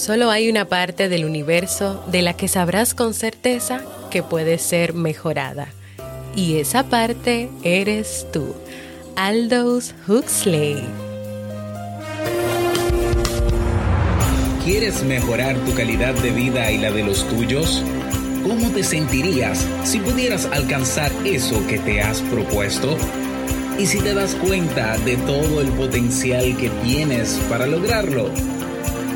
Solo hay una parte del universo de la que sabrás con certeza que puede ser mejorada. Y esa parte eres tú, Aldous Huxley. ¿Quieres mejorar tu calidad de vida y la de los tuyos? ¿Cómo te sentirías si pudieras alcanzar eso que te has propuesto? ¿Y si te das cuenta de todo el potencial que tienes para lograrlo?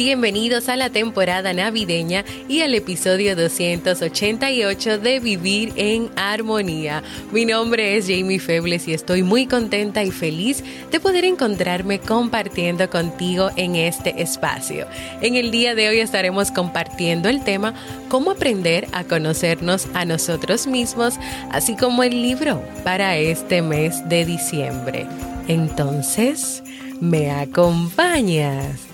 Bienvenidos a la temporada navideña y al episodio 288 de Vivir en Armonía. Mi nombre es Jamie Febles y estoy muy contenta y feliz de poder encontrarme compartiendo contigo en este espacio. En el día de hoy estaremos compartiendo el tema cómo aprender a conocernos a nosotros mismos, así como el libro para este mes de diciembre. Entonces, ¿me acompañas?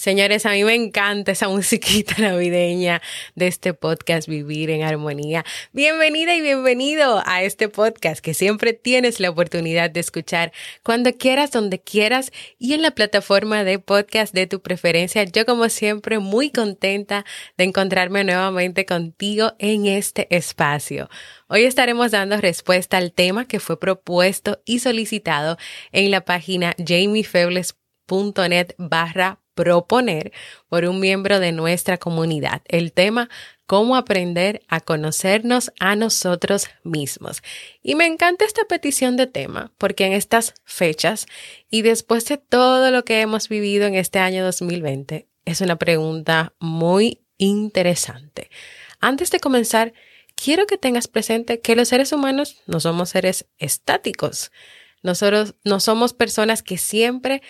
Señores, a mí me encanta esa musiquita navideña de este podcast Vivir en Armonía. Bienvenida y bienvenido a este podcast que siempre tienes la oportunidad de escuchar cuando quieras, donde quieras y en la plataforma de podcast de tu preferencia. Yo como siempre muy contenta de encontrarme nuevamente contigo en este espacio. Hoy estaremos dando respuesta al tema que fue propuesto y solicitado en la página jamiefebles.net barra proponer por un miembro de nuestra comunidad. El tema, cómo aprender a conocernos a nosotros mismos. Y me encanta esta petición de tema porque en estas fechas y después de todo lo que hemos vivido en este año 2020, es una pregunta muy interesante. Antes de comenzar, quiero que tengas presente que los seres humanos no somos seres estáticos. Nosotros no somos personas que siempre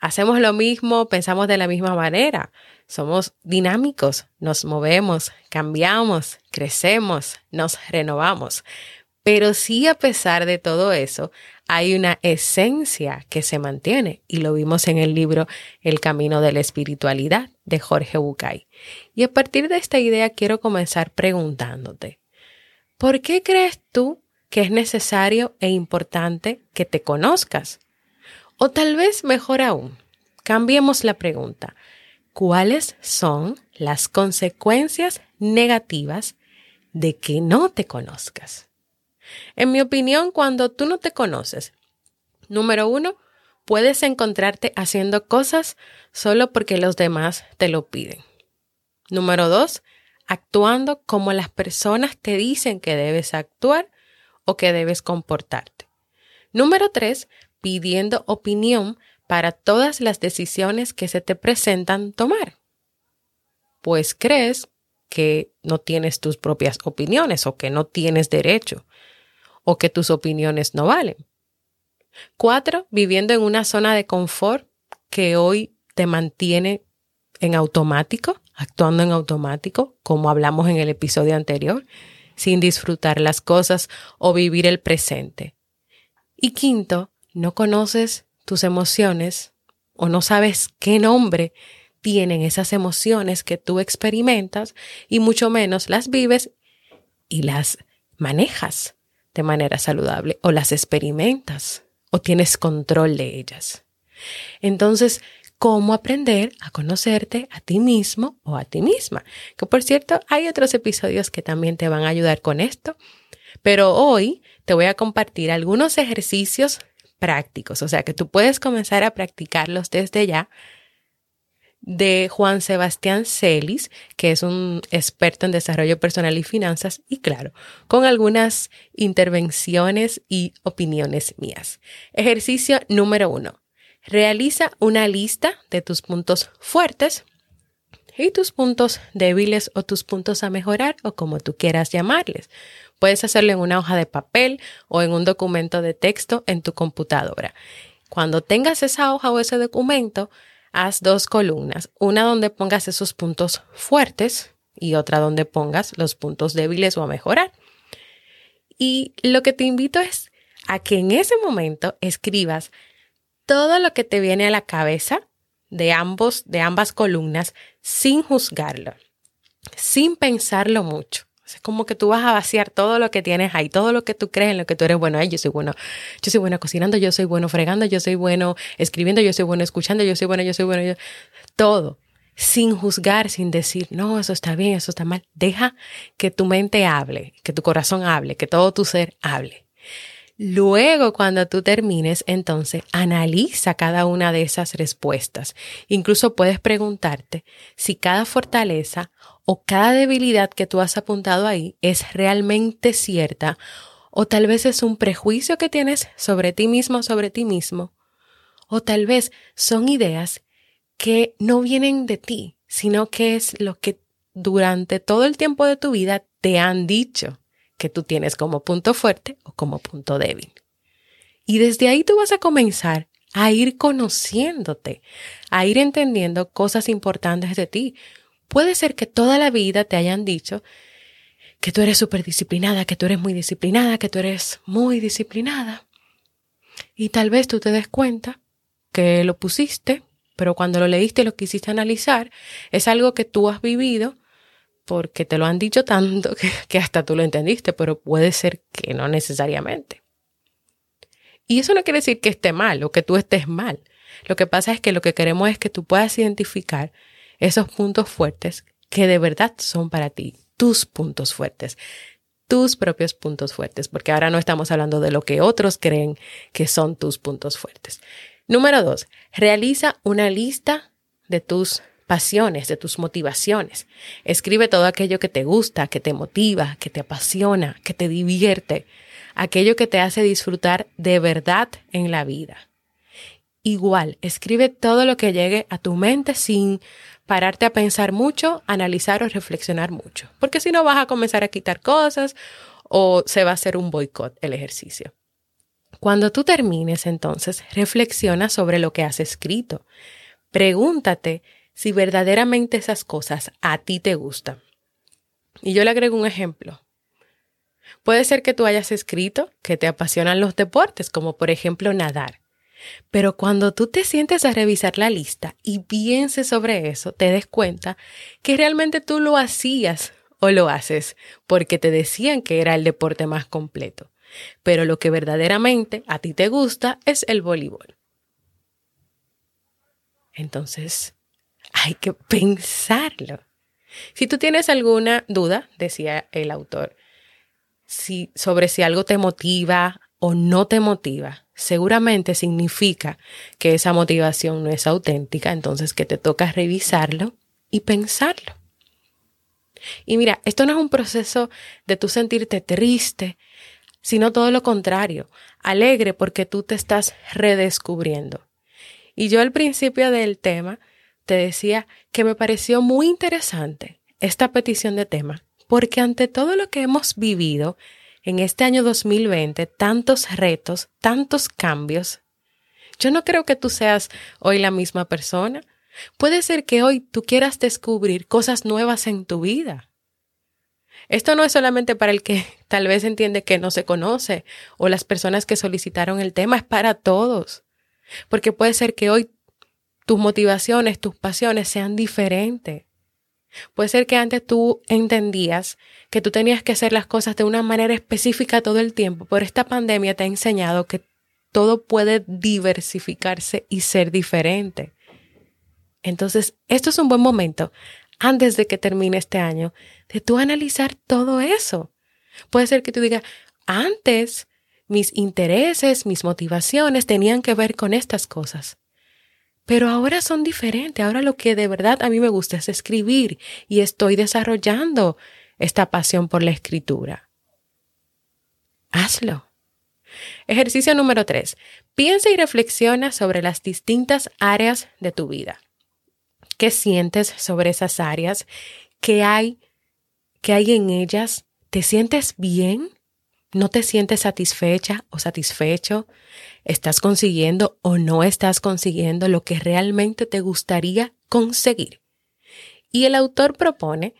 hacemos lo mismo, pensamos de la misma manera. Somos dinámicos, nos movemos, cambiamos, crecemos, nos renovamos. Pero sí, a pesar de todo eso, hay una esencia que se mantiene y lo vimos en el libro El Camino de la Espiritualidad de Jorge Bucay. Y a partir de esta idea quiero comenzar preguntándote, ¿por qué crees tú que es necesario e importante que te conozcas? O tal vez mejor aún, cambiemos la pregunta. ¿Cuáles son las consecuencias negativas de que no te conozcas? En mi opinión, cuando tú no te conoces, número uno, puedes encontrarte haciendo cosas solo porque los demás te lo piden. Número dos, actuando como las personas te dicen que debes actuar o que debes comportarte. Número tres, pidiendo opinión para todas las decisiones que se te presentan tomar. Pues crees que no tienes tus propias opiniones o que no tienes derecho o que tus opiniones no valen. Cuatro, viviendo en una zona de confort que hoy te mantiene en automático, actuando en automático, como hablamos en el episodio anterior, sin disfrutar las cosas o vivir el presente. Y quinto, no conoces tus emociones o no sabes qué nombre tienen esas emociones que tú experimentas y mucho menos las vives y las manejas de manera saludable o las experimentas o tienes control de ellas. Entonces, ¿cómo aprender a conocerte a ti mismo o a ti misma? Que por cierto, hay otros episodios que también te van a ayudar con esto, pero hoy te voy a compartir algunos ejercicios prácticos, o sea que tú puedes comenzar a practicarlos desde ya de Juan Sebastián Celis, que es un experto en desarrollo personal y finanzas, y claro, con algunas intervenciones y opiniones mías. Ejercicio número uno. Realiza una lista de tus puntos fuertes y tus puntos débiles o tus puntos a mejorar o como tú quieras llamarles. Puedes hacerlo en una hoja de papel o en un documento de texto en tu computadora. Cuando tengas esa hoja o ese documento, haz dos columnas, una donde pongas esos puntos fuertes y otra donde pongas los puntos débiles o a mejorar. Y lo que te invito es a que en ese momento escribas todo lo que te viene a la cabeza de ambos de ambas columnas sin juzgarlo, sin pensarlo mucho. Es como que tú vas a vaciar todo lo que tienes ahí, todo lo que tú crees en lo que tú eres bueno. Ay, yo soy bueno, yo soy bueno cocinando, yo soy bueno fregando, yo soy bueno escribiendo, yo soy bueno escuchando, yo soy bueno, yo soy bueno, yo... todo. Sin juzgar, sin decir, no, eso está bien, eso está mal. Deja que tu mente hable, que tu corazón hable, que todo tu ser hable. Luego, cuando tú termines, entonces analiza cada una de esas respuestas. Incluso puedes preguntarte si cada fortaleza o cada debilidad que tú has apuntado ahí es realmente cierta o tal vez es un prejuicio que tienes sobre ti mismo, sobre ti mismo, o tal vez son ideas que no vienen de ti, sino que es lo que durante todo el tiempo de tu vida te han dicho que tú tienes como punto fuerte o como punto débil. Y desde ahí tú vas a comenzar a ir conociéndote, a ir entendiendo cosas importantes de ti. Puede ser que toda la vida te hayan dicho que tú eres súper disciplinada, que tú eres muy disciplinada, que tú eres muy disciplinada. Y tal vez tú te des cuenta que lo pusiste, pero cuando lo leíste y lo quisiste analizar, es algo que tú has vivido porque te lo han dicho tanto que, hasta tú lo entendiste, pero puede ser que no necesariamente. Y eso no quiere decir que esté mal o que tú estés mal. Lo que pasa es que lo que queremos es que tú puedas identificar esos puntos fuertes que de verdad son para ti, tus puntos fuertes, tus propios puntos fuertes, porque ahora no estamos hablando de lo que otros creen que son tus puntos fuertes. Número dos, realiza una lista de tus pasiones, de tus motivaciones. Escribe todo aquello que te gusta, que te motiva, que te apasiona, que te divierte, aquello que te hace disfrutar de verdad en la vida. Igual, escribe todo lo que llegue a tu mente sin pararte a pensar mucho, analizar o reflexionar mucho, porque si no vas a comenzar a quitar cosas o se va a hacer un boicot el ejercicio. Cuando tú termines, entonces, reflexiona sobre lo que has escrito. Pregúntate si verdaderamente esas cosas a ti te gustan. Y yo le agrego un ejemplo. Puede ser que tú hayas escrito que te apasionan los deportes, como por ejemplo nadar. Pero cuando tú te sientes a revisar la lista y pienses sobre eso, te des cuenta que realmente tú lo hacías o lo haces porque te decían que era el deporte más completo. Pero lo que verdaderamente a ti te gusta es el voleibol. Entonces, hay que pensarlo. Si tú tienes alguna duda, decía el autor, si, sobre si algo te motiva o no te motiva, seguramente significa que esa motivación no es auténtica, entonces que te toca revisarlo y pensarlo. Y mira, esto no es un proceso de tú sentirte triste, sino todo lo contrario, alegre porque tú te estás redescubriendo. Y yo al principio del tema te decía que me pareció muy interesante esta petición de tema, porque ante todo lo que hemos vivido en este año 2020, tantos retos, tantos cambios, yo no creo que tú seas hoy la misma persona. Puede ser que hoy tú quieras descubrir cosas nuevas en tu vida. Esto no es solamente para el que tal vez entiende que no se conoce o las personas que solicitaron el tema, es para todos. Porque puede ser que hoy tus motivaciones, tus pasiones sean diferentes. Puede ser que antes tú entendías que tú tenías que hacer las cosas de una manera específica todo el tiempo, pero esta pandemia te ha enseñado que todo puede diversificarse y ser diferente. Entonces, esto es un buen momento, antes de que termine este año, de tú analizar todo eso. Puede ser que tú digas, antes mis intereses, mis motivaciones tenían que ver con estas cosas. Pero ahora son diferentes. Ahora lo que de verdad a mí me gusta es escribir y estoy desarrollando esta pasión por la escritura. Hazlo. Ejercicio número tres. Piensa y reflexiona sobre las distintas áreas de tu vida. ¿Qué sientes sobre esas áreas? ¿Qué hay? ¿Qué hay en ellas? ¿Te sientes bien? ¿No te sientes satisfecha o satisfecho? ¿Estás consiguiendo o no estás consiguiendo lo que realmente te gustaría conseguir? Y el autor propone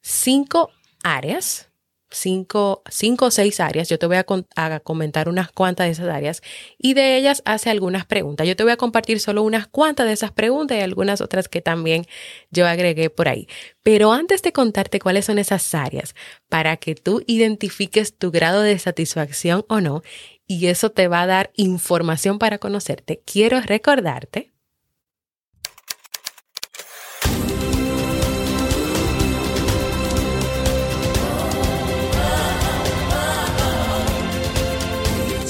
cinco áreas cinco, cinco o seis áreas. Yo te voy a, a, comentar unas cuantas de esas áreas y de ellas hace algunas preguntas. Yo te voy a compartir solo unas cuantas de esas preguntas y algunas otras que también yo agregué por ahí. Pero antes de contarte cuáles son esas áreas, para que tú identifiques tu grado de satisfacción o no, y eso te va a dar información para conocerte, quiero recordarte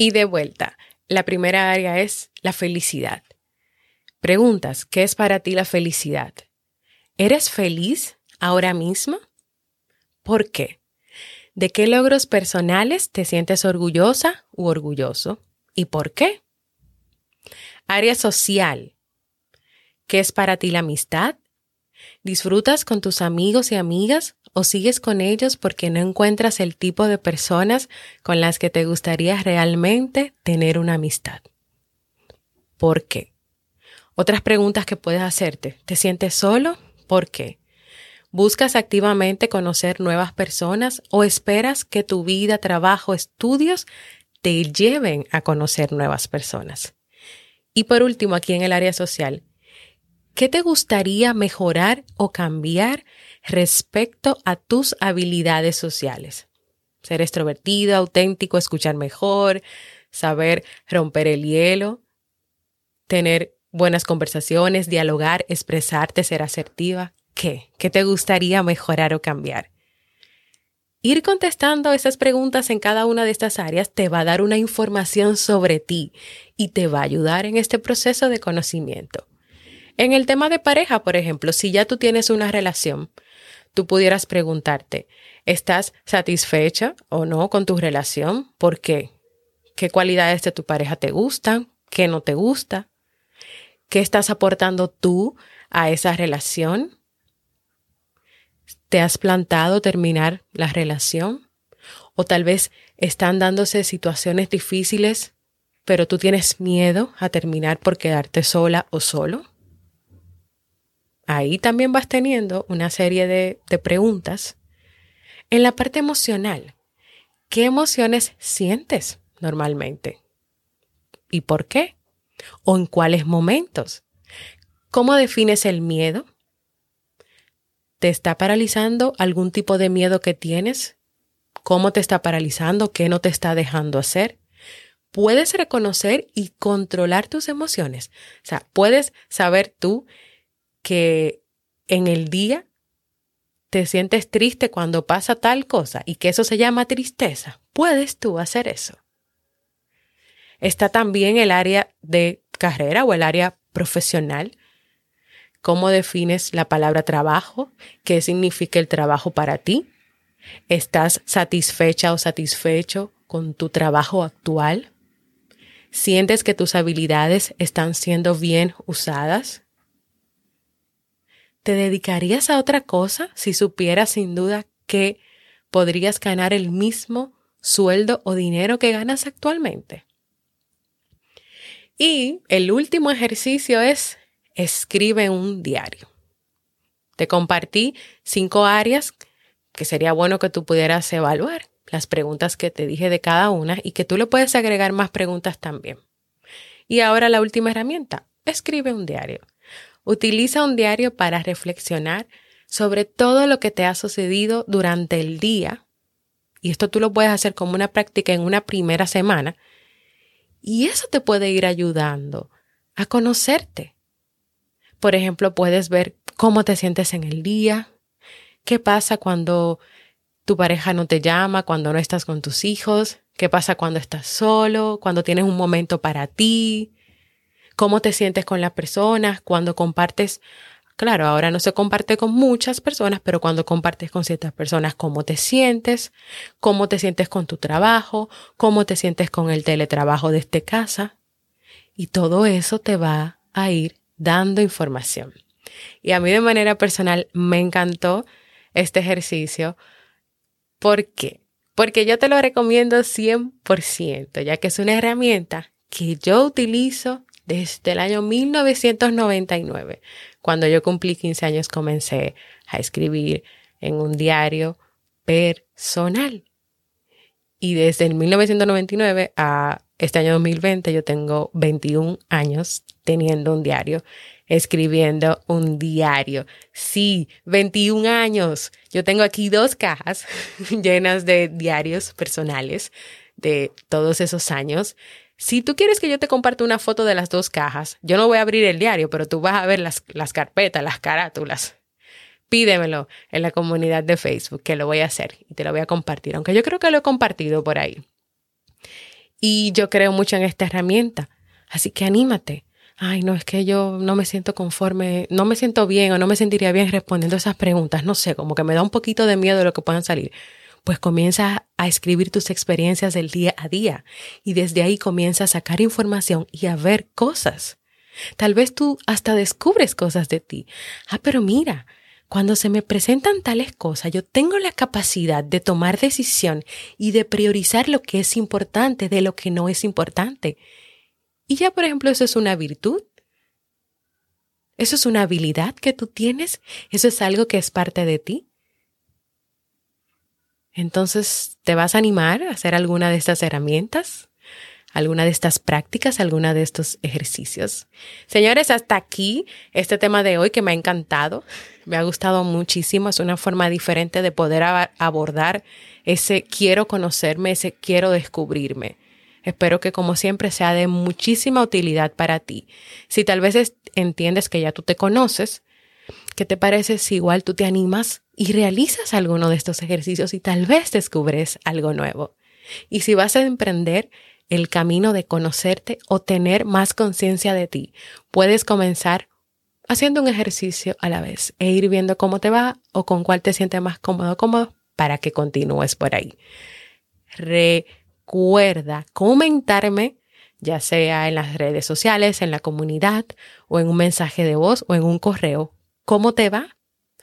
Y de vuelta, la primera área es la felicidad. Preguntas, ¿qué es para ti la felicidad? ¿Eres feliz ahora mismo? ¿Por qué? ¿De qué logros personales te sientes orgullosa u orgulloso? ¿Y por qué? Área social. ¿Qué es para ti la amistad? ¿Disfrutas con tus amigos y amigas o sigues con ellos porque no encuentras el tipo de personas con las que te gustaría realmente tener una amistad. ¿Por qué? Otras preguntas que puedes hacerte. ¿Te sientes solo? ¿Por qué? ¿Buscas activamente conocer nuevas personas o esperas que tu vida, trabajo, estudios te lleven a conocer nuevas personas? Y por último, aquí en el área social, ¿qué te gustaría mejorar o cambiar respecto a tus habilidades sociales. Ser extrovertido, auténtico, escuchar mejor, saber romper el hielo, tener buenas conversaciones, dialogar, expresarte, ser asertiva. ¿Qué? ¿Qué te gustaría mejorar o cambiar? Ir contestando esas preguntas en cada una de estas áreas te va a dar una información sobre ti y te va a ayudar en este proceso de conocimiento. En el tema de pareja, por ejemplo, si ya tú tienes una relación, tú pudieras preguntarte, ¿estás satisfecha o no con tu relación? ¿Por qué? ¿Qué cualidades de tu pareja te gustan? ¿Qué no te gusta? ¿Qué estás aportando tú a esa relación? ¿Te has plantado terminar la relación? ¿O tal vez están dándose situaciones difíciles, pero tú tienes miedo a terminar por quedarte sola o solo? Ahí también vas teniendo una serie de, preguntas. En la parte emocional, ¿qué emociones sientes normalmente? ¿Y por qué? ¿O en cuáles momentos? ¿Cómo defines el miedo? ¿Te está paralizando algún tipo de miedo que tienes? ¿Cómo te está paralizando? ¿Qué no te está dejando hacer? Puedes reconocer y controlar tus emociones. O sea, puedes saber tú que en el día te sientes triste cuando pasa tal cosa y que eso se llama tristeza, puedes tú hacer eso. Está también el área de carrera o el área profesional. ¿Cómo defines la palabra trabajo? ¿Qué significa el trabajo para ti? ¿Estás satisfecha o satisfecho con tu trabajo actual? ¿Sientes que tus habilidades están siendo bien usadas? ¿Te dedicarías a otra cosa si supieras sin duda que podrías ganar el mismo sueldo o dinero que ganas actualmente? Y el último ejercicio es escribe un diario. Te compartí cinco áreas que sería bueno que tú pudieras evaluar las preguntas que te dije de cada una y que tú le puedes agregar más preguntas también. Y ahora la última herramienta, escribe un diario. Utiliza un diario para reflexionar sobre todo lo que te ha sucedido durante el día. Y esto tú lo puedes hacer como una práctica en una primera semana. Y eso te puede ir ayudando a conocerte. Por ejemplo, puedes ver cómo te sientes en el día, qué pasa cuando tu pareja no te llama, cuando no estás con tus hijos, qué pasa cuando estás solo, cuando tienes un momento para ti, cómo te sientes con las personas, cuando compartes, claro, ahora no se comparte con muchas personas, pero cuando compartes con ciertas personas, cómo te sientes, cómo te sientes con tu trabajo, cómo te sientes con el teletrabajo desde casa. Y todo eso te va a ir dando información. Y a mí de manera personal me encantó este ejercicio. ¿Por qué? Porque yo te lo recomiendo 100%, ya que es una herramienta que yo utilizo desde el año 1999. Cuando yo cumplí 15 años comencé a escribir en un diario personal. Y desde el 1999 a este año 2020 yo tengo 21 años teniendo un diario escribiendo un diario. Sí, 21 años. Yo tengo aquí dos cajas llenas de diarios personales de todos esos años. Si tú quieres que yo te comparta una foto de las dos cajas, yo no voy a abrir el diario, pero tú vas a ver las, las carpetas, las carátulas. Pídemelo en la comunidad de Facebook, que lo voy a hacer y te lo voy a compartir, aunque yo creo que lo he compartido por ahí. Y yo creo mucho en esta herramienta, así que anímate ay, no, es que yo no me siento conforme, no me siento bien o no me sentiría bien respondiendo esas preguntas, no sé, como que me da un poquito de miedo lo que puedan salir. Pues comienza a escribir tus experiencias del día a día y desde ahí comienza a sacar información y a ver cosas. Tal vez tú hasta descubres cosas de ti. Ah, pero mira, cuando se me presentan tales cosas, yo tengo la capacidad de tomar decisión y de priorizar lo que es importante de lo que no es importante. Y ya, por ejemplo, eso es una virtud. Eso es una habilidad que tú tienes. Eso es algo que es parte de ti. Entonces, ¿te vas a animar a hacer alguna de estas herramientas? ¿Alguna de estas prácticas? ¿Alguna de estos ejercicios? Señores, hasta aquí este tema de hoy que me ha encantado. Me ha gustado muchísimo. Es una forma diferente de poder abordar ese quiero conocerme, ese quiero descubrirme. Espero que como siempre sea de muchísima utilidad para ti. Si tal vez entiendes que ya tú te conoces, ¿qué te parece si igual tú te animas y realizas alguno de estos ejercicios y tal vez descubres algo nuevo? Y si vas a emprender el camino de conocerte o tener más conciencia de ti, puedes comenzar haciendo un ejercicio a la vez e ir viendo cómo te va o con cuál te sientes más cómodo, cómodo para que continúes por ahí. Re recuerda comentarme, ya sea en las redes sociales, en la comunidad o en un mensaje de voz o en un correo, cómo te va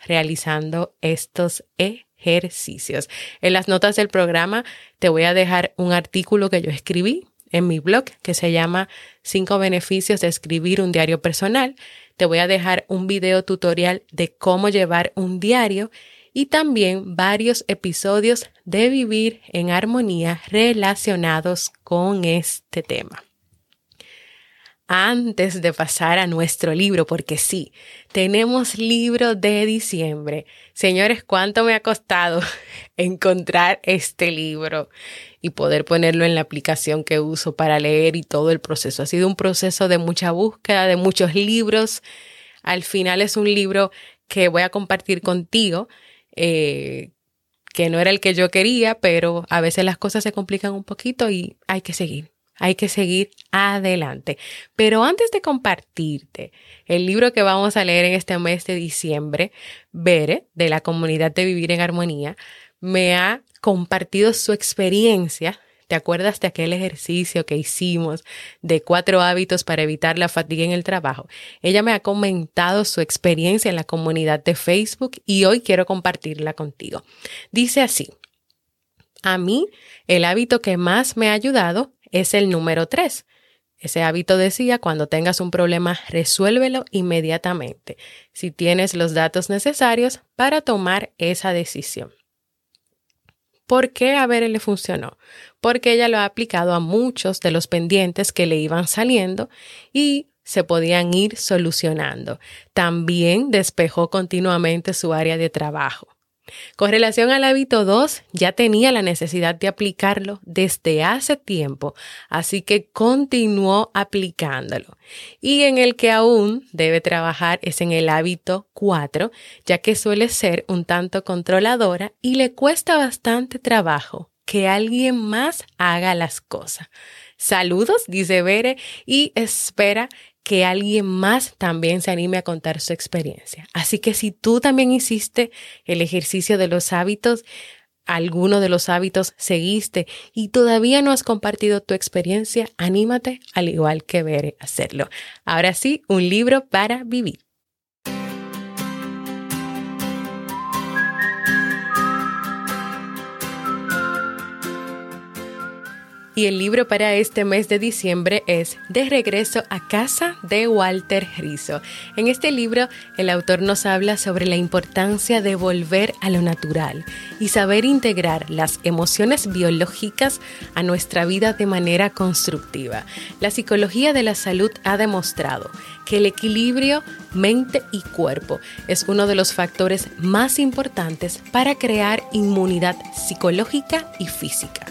realizando estos ejercicios. En las notas del programa te voy a dejar un artículo que yo escribí en mi blog que se llama Cinco beneficios de escribir un diario personal. Te voy a dejar un video tutorial de cómo llevar un diario y también varios episodios de Vivir en Armonía relacionados con este tema. Antes de pasar a nuestro libro, porque sí, tenemos libro de diciembre. Señores, ¿cuánto me ha costado encontrar este libro y poder ponerlo en la aplicación que uso para leer y todo el proceso? Ha sido un proceso de mucha búsqueda, de muchos libros. Al final es un libro que voy a compartir contigo eh, que no era el que yo quería, pero a veces las cosas se complican un poquito y hay que seguir. Hay que seguir adelante. Pero antes de compartirte el libro que vamos a leer en este mes de diciembre, Bere, de la comunidad de Vivir en Armonía, me ha compartido su experiencia ¿Te acuerdas de aquel ejercicio que hicimos de cuatro hábitos para evitar la fatiga en el trabajo? Ella me ha comentado su experiencia en la comunidad de Facebook y hoy quiero compartirla contigo. Dice así, a mí el hábito que más me ha ayudado es el número tres. Ese hábito decía, cuando tengas un problema, resuélvelo inmediatamente, si tienes los datos necesarios para tomar esa decisión. ¿Por qué a Bere le funcionó? Porque ella lo ha aplicado a muchos de los pendientes que le iban saliendo y se podían ir solucionando. También despejó continuamente su área de trabajo. Con relación al hábito 2, ya tenía la necesidad de aplicarlo desde hace tiempo, así que continuó aplicándolo. Y en el que aún debe trabajar es en el hábito 4, ya que suele ser un tanto controladora y le cuesta bastante trabajo que alguien más haga las cosas. Saludos, dice Bere, y espera que alguien más también se anime a contar su experiencia. Así que si tú también hiciste el ejercicio de los hábitos, alguno de los hábitos seguiste y todavía no has compartido tu experiencia, anímate al igual que a hacerlo. Ahora sí, un libro para vivir. Y el libro para este mes de diciembre es De regreso a casa de Walter Rizzo. En este libro el autor nos habla sobre la importancia de volver a lo natural y saber integrar las emociones biológicas a nuestra vida de manera constructiva. La psicología de la salud ha demostrado que el equilibrio mente y cuerpo es uno de los factores más importantes para crear inmunidad psicológica y física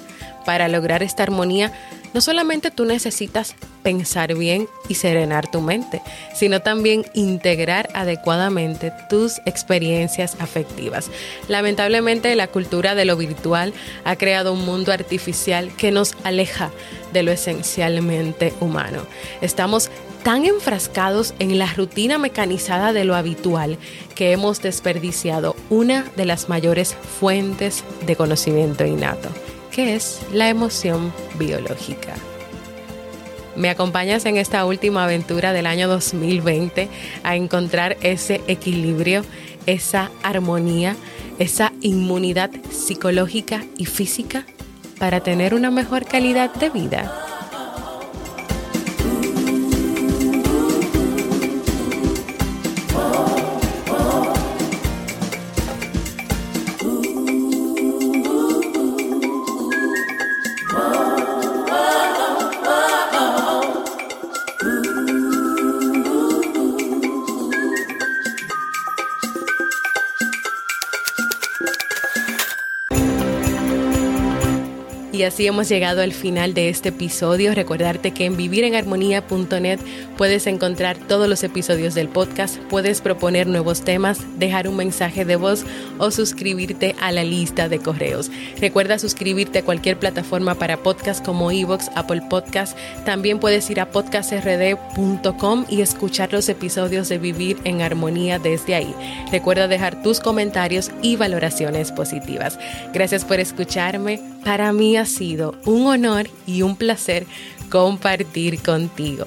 para lograr esta armonía, no solamente tú necesitas pensar bien y serenar tu mente, sino también integrar adecuadamente tus experiencias afectivas. Lamentablemente la cultura de lo virtual ha creado un mundo artificial que nos aleja de lo esencialmente humano. Estamos tan enfrascados en la rutina mecanizada de lo habitual que hemos desperdiciado una de las mayores fuentes de conocimiento innato que es la emoción biológica. Me acompañas en esta última aventura del año 2020 a encontrar ese equilibrio, esa armonía, esa inmunidad psicológica y física para tener una mejor calidad de vida. Así hemos llegado al final de este episodio. Recordarte que en vivirenharmonía.net puedes encontrar todos los episodios del podcast, puedes proponer nuevos temas, dejar un mensaje de voz o suscribirte a la lista de correos. Recuerda suscribirte a cualquier plataforma para podcast como Evox, Apple Podcast. También puedes ir a podcastrd.com y escuchar los episodios de Vivir en Armonía desde ahí. Recuerda dejar tus comentarios y valoraciones positivas. Gracias por escucharme. Para mí ha sido un honor y un placer compartir contigo.